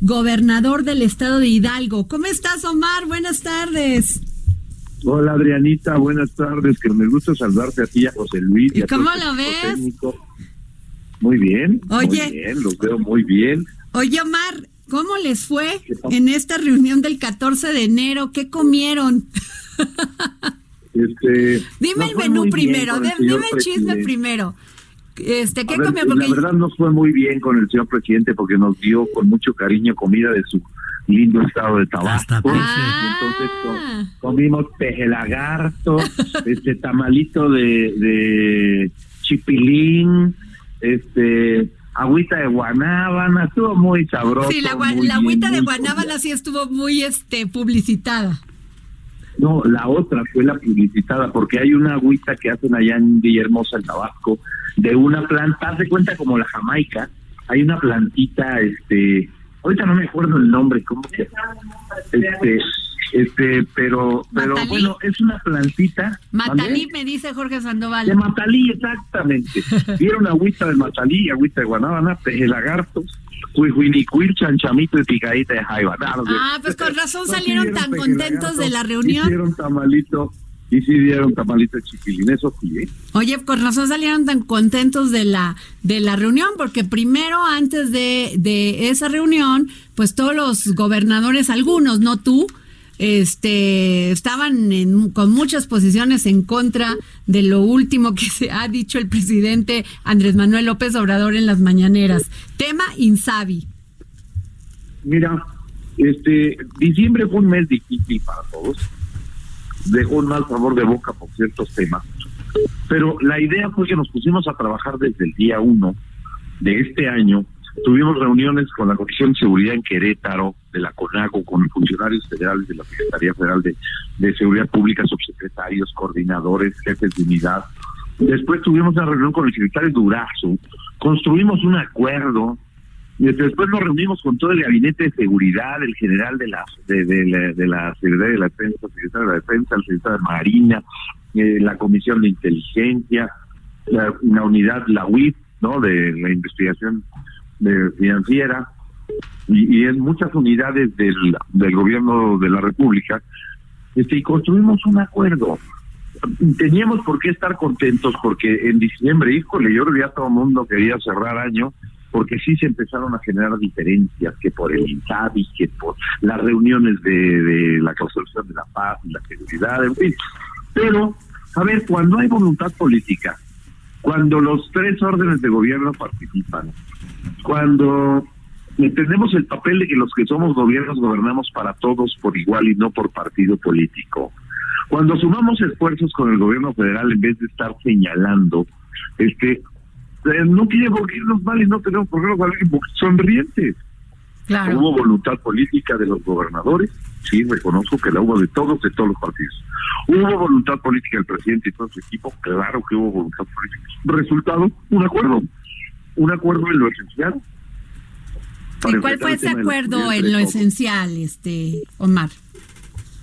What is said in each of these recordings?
gobernador del estado de Hidalgo. ¿Cómo estás, Omar? Buenas tardes. Hola, Adrianita. Buenas tardes. Que me gusta saludarte a ti a José Luis. ¿Y, cómo lo ves? Muy bien. Oye. Muy bien, los veo muy bien. Oye, Omar, ¿cómo les fue en esta reunión del 14 de enero? ¿Qué comieron? Este, dime el menú primero, dime el chisme primero. Este, ¿qué comió? La verdad nos fue muy bien con el señor presidente porque nos dio con mucho cariño comida de su lindo estado de Tabasco. Entonces Ah. comimos peje lagarto, este tamalito de, de chipilín, este agüita de guanábana, estuvo muy sabroso. Sí, la, gua- muy la agüita bien, de Guanábana sí estuvo muy este publicitada. No, la otra fue la publicitada, porque hay una agüita que hacen allá en Villahermosa, en Tabasco, de una planta, haz cuenta como la Jamaica, hay una plantita, este, ahorita no me acuerdo el nombre, ¿cómo se Este, este, pero, pero Matalí. bueno, es una plantita. Matalí me dice Jorge Sandoval. De Matalí, exactamente. Vieron agüita de Matalí, agüita de Guanábana, lagartos, cuijuinicuil, chanchamito y picadita de jaiba. Ah, pues con razón no salieron tan contentos de la reunión. Hicieron tamalito, y sí dieron tamalito de chipilín, eso sí, ¿eh? Oye, con razón salieron tan contentos de la de la reunión, porque primero antes de, de esa reunión, pues todos los gobernadores, algunos, no tú, este, estaban en- con muchas posiciones en contra de lo último que se ha dicho el presidente Andrés Manuel López Obrador en las mañaneras. Tema Insabi. Mira, este, diciembre fue un mes difícil para todos. Dejó un mal sabor de boca por ciertos temas. Pero la idea fue que nos pusimos a trabajar desde el día uno de este año. Tuvimos reuniones con la Comisión de Seguridad en Querétaro, de la CONAGO, con funcionarios federales de la Secretaría Federal de, de Seguridad Pública, subsecretarios, coordinadores, jefes de unidad. Después tuvimos una reunión con el secretario Durazo, construimos un acuerdo después nos reunimos con todo el gabinete de seguridad, el general de la de, la, de la Secretaría de la Defensa, el secretario de la Defensa, el secretario de Marina, eh, la Comisión de Inteligencia, la, la unidad, la UIF, ¿no? De la investigación de financiera y, en muchas unidades del, del gobierno de la República, este, y construimos un acuerdo. Teníamos por qué estar contentos porque en diciembre, híjole, yo creo que todo el mundo quería cerrar año porque sí se empezaron a generar diferencias, que por el INSABI, que por las reuniones de, de la construcción de la paz y la seguridad, en fin. Pero, a ver, cuando hay voluntad política, cuando los tres órdenes de gobierno participan, cuando entendemos el papel de que los que somos gobiernos gobernamos para todos por igual y no por partido político, cuando sumamos esfuerzos con el gobierno federal en vez de estar señalando, este, eh, no tiene por qué irnos mal y no tenemos por qué porque sonrientes. Claro. Hubo voluntad política de los gobernadores, sí, reconozco que la hubo de todos, de todos los partidos. Hubo voluntad política del presidente y todo su equipo, claro que hubo voluntad política. Resultado, un acuerdo, un acuerdo en lo esencial. ¿Y para cuál fue ese acuerdo en lo esencial, este Omar?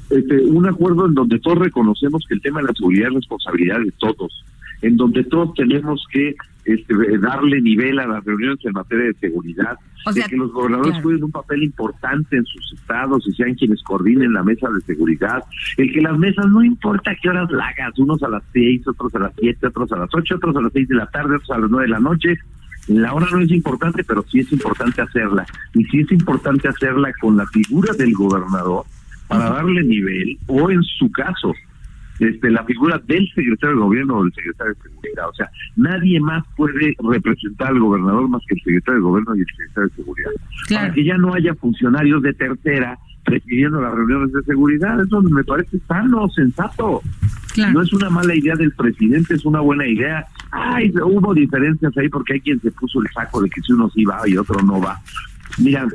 este, un acuerdo en donde todos reconocemos que el tema de la seguridad es responsabilidad de todos, en donde todos tenemos que este, darle nivel a las reuniones en materia de seguridad, O sea, de que los gobernadores claro. jueguen un papel importante en sus estados y sean quienes coordinen la mesa de seguridad, el que las mesas no importa qué horas la hagas, unos a las seis, otros a las siete, otros a las ocho, otros a las seis de la tarde, otros a las nueve de la noche, la hora no es importante, pero sí es importante hacerla. Y sí es importante hacerla con la figura del gobernador para darle nivel, o en su caso, este, la figura del secretario de gobierno o del secretario de seguridad. O sea, nadie más puede representar al gobernador más que el secretario de gobierno y el secretario de seguridad. Claro. Para que ya no haya funcionarios de tercera presidiendo las reuniones de seguridad. Eso me parece sano, sensato. No es una mala idea del presidente, es una buena idea. Ay, hubo diferencias ahí porque hay quien se puso el saco de que si uno sí va y otro no va. Mira,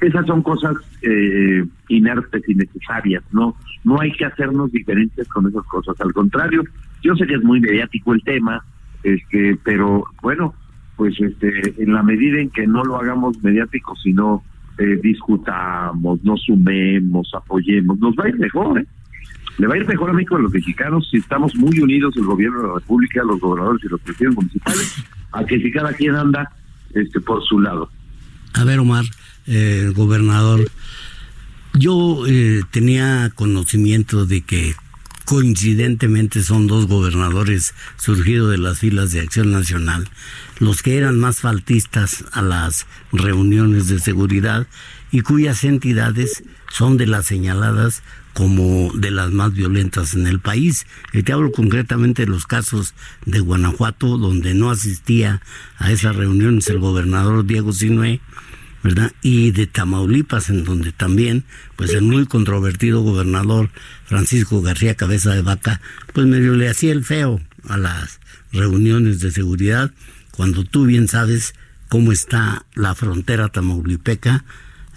esas son cosas eh, inertes y necesarias, ¿no? No hay que hacernos diferencias con esas cosas. Al contrario, yo sé que es muy mediático el tema, este, pero bueno, pues este, en la medida en que no lo hagamos mediático, sino eh, discutamos, nos sumemos, apoyemos, nos va a ir mejor, ¿eh? Le va a ir mejor a a los mexicanos si estamos muy unidos, el gobierno de la República, los gobernadores y los presidentes municipales, a que si cada quien anda este por su lado. A ver, Omar, eh, gobernador, yo eh, tenía conocimiento de que coincidentemente son dos gobernadores surgidos de las filas de Acción Nacional, los que eran más faltistas a las reuniones de seguridad y cuyas entidades son de las señaladas como de las más violentas en el país. Y te hablo concretamente de los casos de Guanajuato, donde no asistía a esas reuniones el gobernador Diego Sinué, ¿verdad? Y de Tamaulipas, en donde también, pues el muy controvertido gobernador Francisco García Cabeza de Vaca, pues medio le hacía el feo a las reuniones de seguridad, cuando tú bien sabes cómo está la frontera tamaulipeca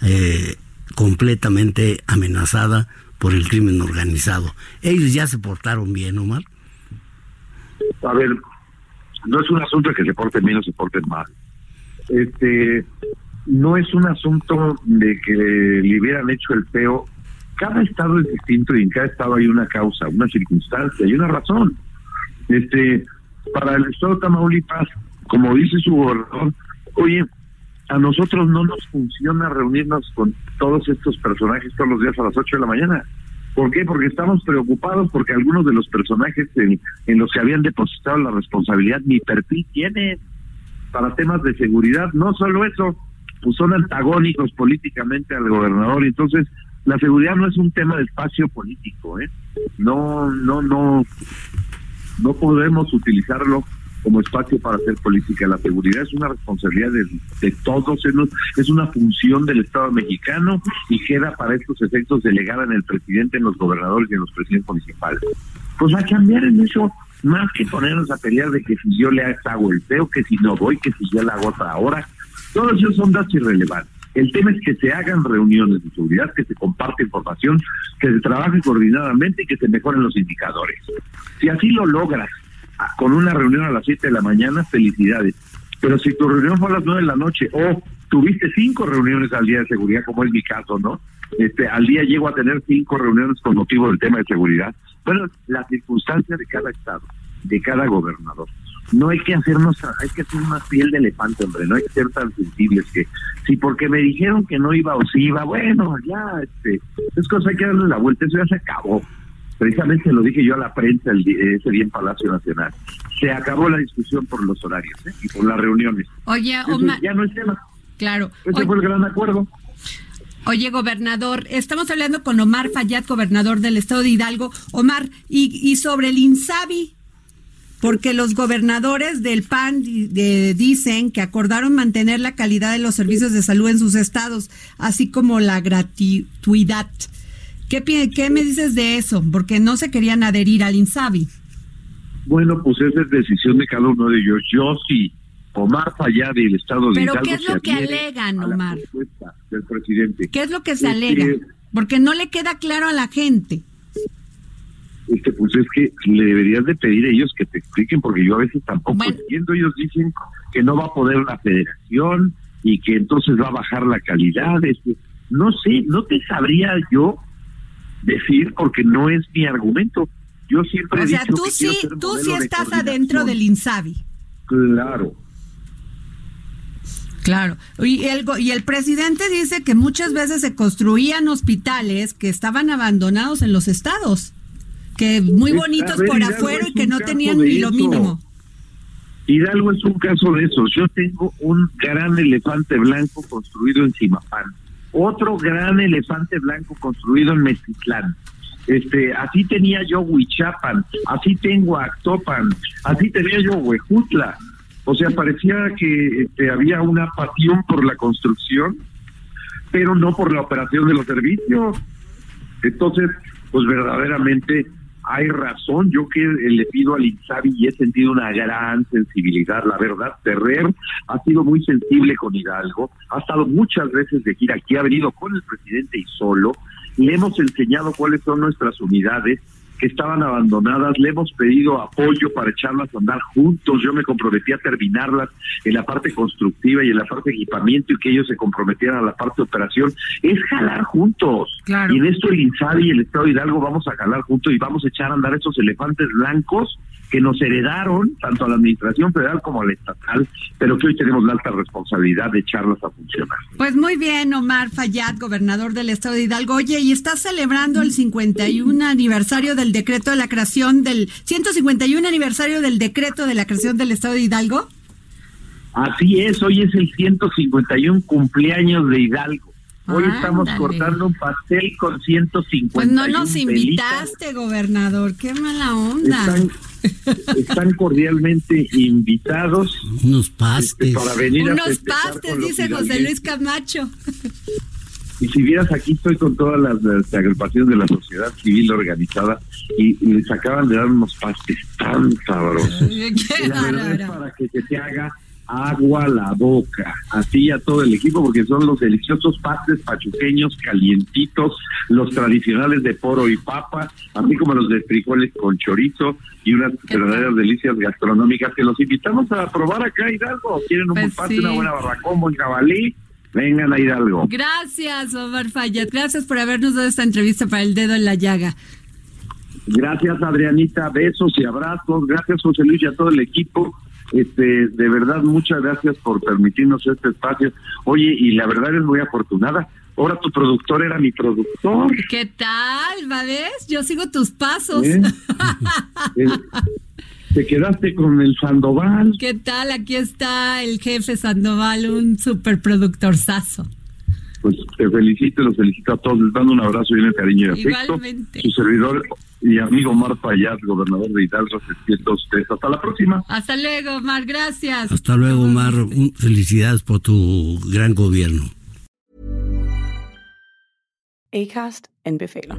eh, completamente amenazada por el crimen organizado. Ellos ya se portaron bien, Omar. A ver, no es un asunto que se porten bien o se porten mal. Este, no es un asunto de que le hubieran hecho el feo. Cada estado es distinto y en cada estado hay una causa, una circunstancia y una razón. Este, para el estado de Tamaulipas, como dice su gobernador, oye, a nosotros no nos funciona reunirnos con todos estos personajes todos los días a las 8 de la mañana. ¿Por qué? Porque estamos preocupados porque algunos de los personajes en, los que habían depositado la responsabilidad ni perfil tienen para temas de seguridad. No solo eso, pues son antagónicos políticamente al gobernador. Entonces, la seguridad no es un tema de espacio político, ¿eh? No, no, no, no podemos utilizarlo como espacio para hacer política. La seguridad es una responsabilidad de, todos, es una función del Estado mexicano y queda para estos efectos delegada en el presidente, en los gobernadores y en los presidentes municipales. Pues a cambiar en eso, más que ponernos a pelear de que si yo le hago el feo, que si no voy, que si yo la hago otra hora, todos esos son datos irrelevantes. El tema es que se hagan reuniones de seguridad, que se comparte información, que se trabaje coordinadamente y que se mejoren los indicadores. Si así lo logras con una reunión a las 7 de la mañana, felicidades. Pero si tu reunión fue a las 9 de la noche o tuviste cinco reuniones al día de seguridad, como es mi caso, ¿no? Este, al día llego a tener cinco reuniones con motivo del tema de seguridad. Bueno, la circunstancia de cada estado, de cada gobernador no hay que hacernos, hay que hacer más piel de elefante, hombre, no hay que ser tan sensibles que si porque me dijeron que no iba o si iba, bueno, ya, este, es cosa que darle la vuelta, eso ya se acabó. Precisamente lo dije yo a la prensa el, ese día en Palacio Nacional. Se acabó la discusión por los horarios ¿eh? y por las reuniones. Oye, Omar. ya no es tema. Claro. Ese fue el gran acuerdo. Oye, gobernador, estamos hablando con Omar Fayad, gobernador del estado de Hidalgo. Omar, y, y sobre el INSABI, porque los gobernadores del PAN dicen que acordaron mantener la calidad de los servicios de salud en sus estados, así como la gratuidad. ¿Qué, qué me dices de eso? Porque no se querían adherir al INSABI. Bueno, pues esa es decisión de cada uno de ellos. Yo sí, Omar Fayad y el Estado de Pero ¿qué es lo que alegan, Omar? Del presidente. ¿Qué es lo que se alega? Porque no le queda claro a la gente este pues es que le deberías de pedir a ellos que te expliquen porque yo a veces tampoco entiendo ellos dicen que no va a poder la federación y que entonces va a bajar la calidad este, no sé no te sabría yo decir porque no es mi argumento. Yo siempre o he sea tú sí tú sí estás adentro del Insabi. Claro. Claro, y el, y el presidente dice que muchas veces se construían hospitales que estaban abandonados en los estados que muy bonitos por afuera y que no tenían ni lo mínimo. Hidalgo es un caso de esos. Yo tengo un gran elefante blanco construido en Simapán, otro gran elefante blanco construido en Mexitlán. Este, así tenía yo Huichapan, así tengo Actopan, así tenía yo Huejutla. O sea, parecía que este, había una pasión por la construcción, pero no por la operación de los servicios. Entonces, pues verdaderamente hay razón. Yo que le pido al Insabi y he sentido una gran sensibilidad, la verdad. Ferrer ha sido muy sensible con Hidalgo, ha estado muchas veces de gira aquí, ha venido con el presidente y solo. Le hemos enseñado cuáles son nuestras unidades que estaban abandonadas, le hemos pedido apoyo para echarlas a andar juntos, yo me comprometí a terminarlas en la parte constructiva y en la parte de equipamiento y que ellos se comprometieran a la parte de operación, es jalar juntos. Y en esto el INSABI y el Estado de Hidalgo vamos a jalar juntos y vamos a echar a andar esos elefantes blancos que nos heredaron tanto a la administración federal como a la estatal, pero que hoy tenemos la alta responsabilidad de echarlas a funcionar. Pues muy bien, Omar Fayad, gobernador del estado de Hidalgo. Oye, y estás celebrando el 51 aniversario del decreto de la creación del 151 aniversario del decreto de la creación del estado de Hidalgo. Así es, hoy es el 151 cumpleaños de Hidalgo. Hoy estamos cortando un pastel con 150. Pues no nos invitaste, gobernador. Qué mala onda. Están, cordialmente invitados. Unos este, pastes. para venir Unos pastes, dice José Luis Camacho. Y si vieras, aquí estoy con todas las, agrupaciones de la sociedad civil organizada y, les acaban de dar unos pastes tan sabrosos. Qué para que se te haga agua la boca, así a todo el equipo, porque son los deliciosos pastes pachuqueños calientitos, los tradicionales de poro y papa, así como los de frijoles con chorizo y unas verdaderas delicias gastronómicas que los invitamos a probar acá Hidalgo. ¿Quieren un pues buen una buena barracón, un buen jabalí? Vengan a Hidalgo. Gracias, Omar Fayet. Gracias por habernos dado esta entrevista para el dedo en la llaga. Gracias, Adrianita. Besos y abrazos. Gracias, José Luis, y a todo el equipo. Este, de verdad, muchas gracias por permitirnos este espacio. Oye, y la verdad es muy afortunada. Ahora tu productor era mi productor. ¿Qué tal, ¿ves? Yo sigo tus pasos. ¿Eh? Eh, te quedaste con el Sandoval. ¿Qué tal? Aquí está el jefe Sandoval, un superproductor sazo. Pues te felicito, los felicito a todos. Les mando un abrazo y un cariño y afecto. Igualmente. Su servidor y amigo Mar Payat, gobernador de Hidalgo, se ustedes. Hasta la próxima. Hasta luego, Mar, gracias. Hasta luego, Mar. Felicidades por tu gran gobierno. Acast anbefaler.